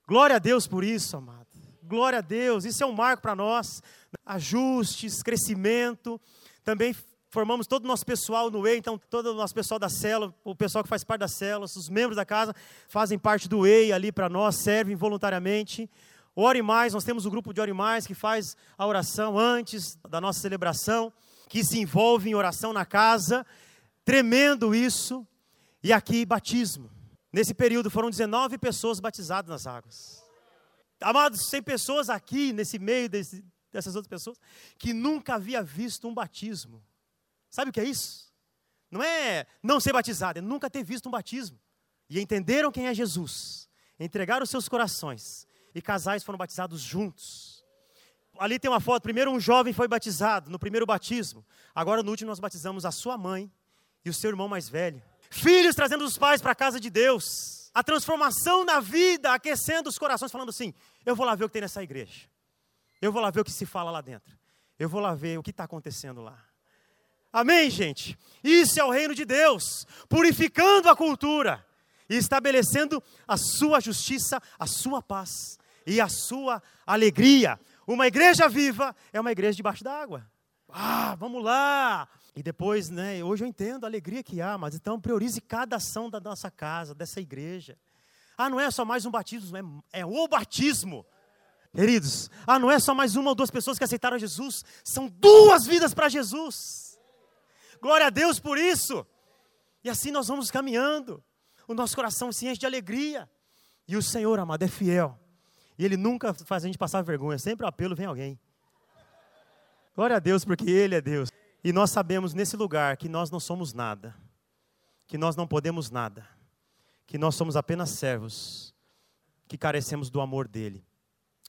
Glória a Deus por isso, amado. Glória a Deus. Isso é um marco para nós. Ajustes, crescimento. Também formamos todo o nosso pessoal no EI, então todo o nosso pessoal da célula, o pessoal que faz parte da célula, os membros da casa fazem parte do EI ali para nós, servem voluntariamente. Ore Mais, nós temos o grupo de Ore Mais que faz a oração antes da nossa celebração que se envolve em oração na casa. Tremendo isso. E aqui, batismo. Nesse período foram 19 pessoas batizadas nas águas. Amados, tem pessoas aqui, nesse meio desse, dessas outras pessoas, que nunca havia visto um batismo. Sabe o que é isso? Não é não ser batizado, é nunca ter visto um batismo. E entenderam quem é Jesus, entregaram seus corações, e casais foram batizados juntos ali tem uma foto. Primeiro, um jovem foi batizado no primeiro batismo. Agora, no último, nós batizamos a sua mãe e o seu irmão mais velho. Filhos trazendo os pais para a casa de Deus. A transformação na vida, aquecendo os corações, falando assim: eu vou lá ver o que tem nessa igreja. Eu vou lá ver o que se fala lá dentro. Eu vou lá ver o que está acontecendo lá. Amém, gente? Isso é o reino de Deus, purificando a cultura e estabelecendo a sua justiça, a sua paz e a sua alegria. Uma igreja viva é uma igreja debaixo d'água. Ah, vamos lá! E depois, né, hoje eu entendo a alegria que há, mas então priorize cada ação da nossa casa, dessa igreja. Ah, não é só mais um batismo, é, é o batismo. Queridos, ah, não é só mais uma ou duas pessoas que aceitaram Jesus, são duas vidas para Jesus. Glória a Deus por isso. E assim nós vamos caminhando. O nosso coração se enche de alegria. E o Senhor, amado, é fiel. E ele nunca faz a gente passar vergonha, sempre o apelo vem alguém. Glória a Deus, porque Ele é Deus. E nós sabemos nesse lugar que nós não somos nada, que nós não podemos nada, que nós somos apenas servos, que carecemos do amor dEle.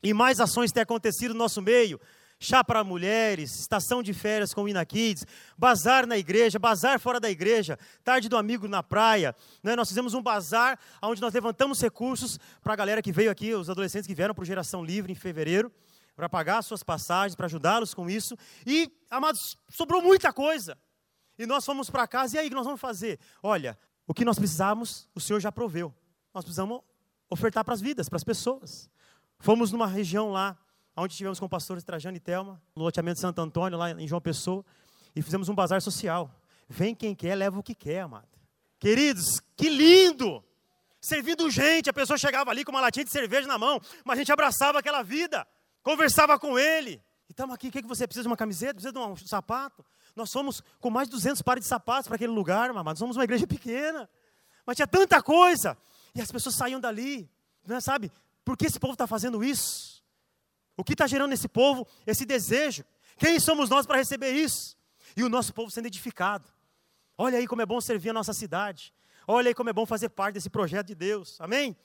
E mais ações têm acontecido no nosso meio chá para mulheres, estação de férias com Ina Kids, bazar na igreja, bazar fora da igreja, tarde do amigo na praia. Né? Nós fizemos um bazar onde nós levantamos recursos para a galera que veio aqui, os adolescentes que vieram para o Geração Livre em fevereiro, para pagar suas passagens, para ajudá-los com isso. E, amados, sobrou muita coisa. E nós fomos para casa, e aí o que nós vamos fazer? Olha, o que nós precisamos, o Senhor já proveu. Nós precisamos ofertar para as vidas, para as pessoas. Fomos numa região lá onde tivemos com o pastor Trajano e Telma, no loteamento Santo Antônio, lá em João Pessoa, e fizemos um bazar social. Vem quem quer, leva o que quer, amado. Queridos, que lindo! Servindo gente, a pessoa chegava ali com uma latinha de cerveja na mão, mas a gente abraçava aquela vida, conversava com ele. E estamos aqui, o que, que você precisa de uma camiseta? Precisa de um sapato? Nós somos com mais de 200 pares de sapatos para aquele lugar, amado. Somos uma igreja pequena, mas tinha tanta coisa. E as pessoas saíam dali, não é, sabe? Por que esse povo está fazendo isso? O que está gerando nesse povo esse desejo? Quem somos nós para receber isso? E o nosso povo sendo edificado. Olha aí como é bom servir a nossa cidade. Olha aí como é bom fazer parte desse projeto de Deus. Amém?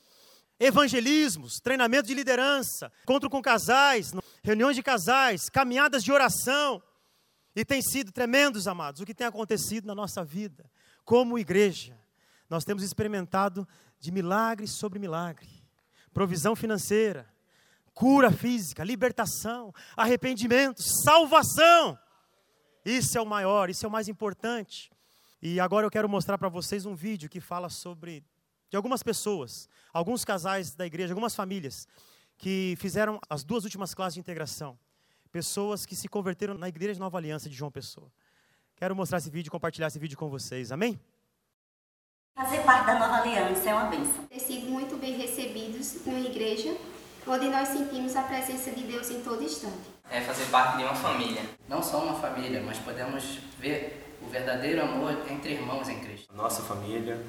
Evangelismos, treinamento de liderança, encontro com casais, reuniões de casais, caminhadas de oração. E tem sido tremendos, amados, o que tem acontecido na nossa vida. Como igreja, nós temos experimentado de milagre sobre milagre. Provisão financeira, cura física, libertação, arrependimento, salvação. Isso é o maior, isso é o mais importante. E agora eu quero mostrar para vocês um vídeo que fala sobre de algumas pessoas, alguns casais da igreja, algumas famílias que fizeram as duas últimas classes de integração. Pessoas que se converteram na igreja Nova Aliança de João Pessoa. Quero mostrar esse vídeo, compartilhar esse vídeo com vocês. Amém? Fazer parte da Nova Aliança é uma bênção. Ter sido muito bem recebidos na igreja, onde nós sentimos a presença de Deus em todo instante. É fazer parte de uma família. Não só uma família, mas podemos ver o verdadeiro amor entre irmãos em Cristo. Nossa família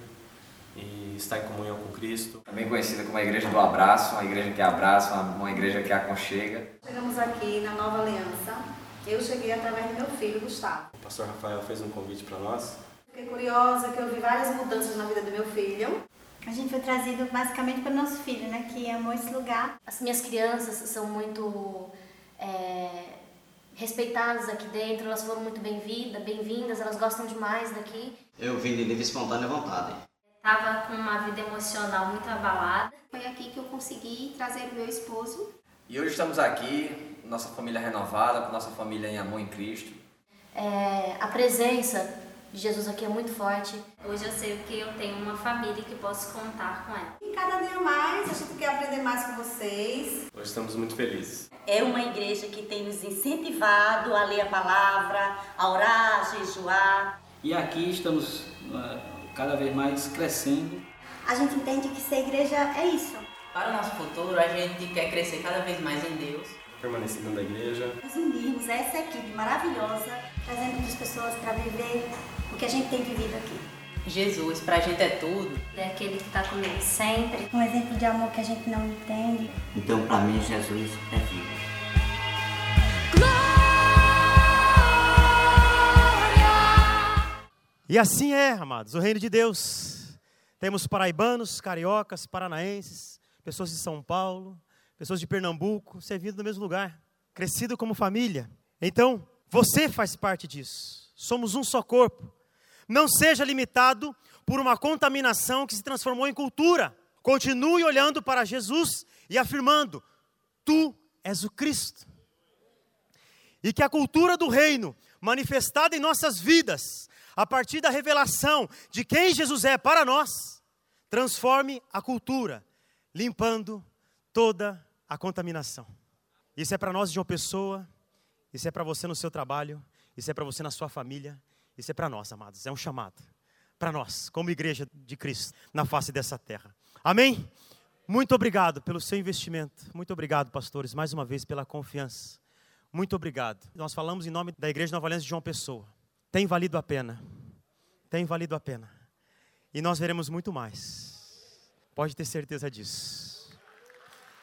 e estar em comunhão com Cristo. Também conhecida como a Igreja do Abraço, uma igreja que abraça, uma, uma igreja que aconchega. Chegamos aqui na Nova Aliança. Eu cheguei através do meu filho, Gustavo. O pastor Rafael fez um convite para nós. Fiquei curiosa, que eu vi várias mudanças na vida do meu filho. A gente foi trazido basicamente para o nosso filho, né, que amou esse lugar. As minhas crianças são muito é, respeitadas aqui dentro, elas foram muito bem-vindas, bem-vindas, elas gostam demais daqui. Eu vim de livre e espontânea vontade. Estava com uma vida emocional muito abalada. Foi aqui que eu consegui trazer o meu esposo. E hoje estamos aqui, nossa família renovada, com nossa família em amor em Cristo. É, a presença Jesus aqui é muito forte. Hoje eu sei que eu tenho uma família que posso contar com ela. E cada dia mais a gente quer aprender mais com vocês. Hoje estamos muito felizes. É uma igreja que tem nos incentivado a ler a palavra, a orar, a jejuar. E aqui estamos uh, cada vez mais crescendo. A gente entende que ser igreja é isso. Para o nosso futuro, a gente quer crescer cada vez mais em Deus. Permanecer dentro da igreja. Nós unirmos essa equipe maravilhosa, trazendo as pessoas para viver o que a gente tem vivido aqui. Jesus, pra gente é tudo. É aquele que está comigo sempre. Um exemplo de amor que a gente não entende. Então, para mim, Jesus é vida. E assim é, amados, o reino de Deus. Temos paraibanos, cariocas, paranaenses, pessoas de São Paulo, pessoas de Pernambuco, servindo no mesmo lugar, crescido como família. Então, você faz parte disso. Somos um só corpo. Não seja limitado por uma contaminação que se transformou em cultura. Continue olhando para Jesus e afirmando: Tu és o Cristo. E que a cultura do reino, manifestada em nossas vidas, a partir da revelação de quem Jesus é para nós, transforme a cultura, limpando toda a contaminação. Isso é para nós de uma pessoa, isso é para você no seu trabalho, isso é para você na sua família, isso é para nós, amados, é um chamado. Para nós, como igreja de Cristo, na face dessa terra. Amém? Muito obrigado pelo seu investimento. Muito obrigado, pastores, mais uma vez pela confiança. Muito obrigado. Nós falamos em nome da Igreja Nova Aliança de João Pessoa. Tem valido a pena. Tem valido a pena. E nós veremos muito mais. Pode ter certeza disso.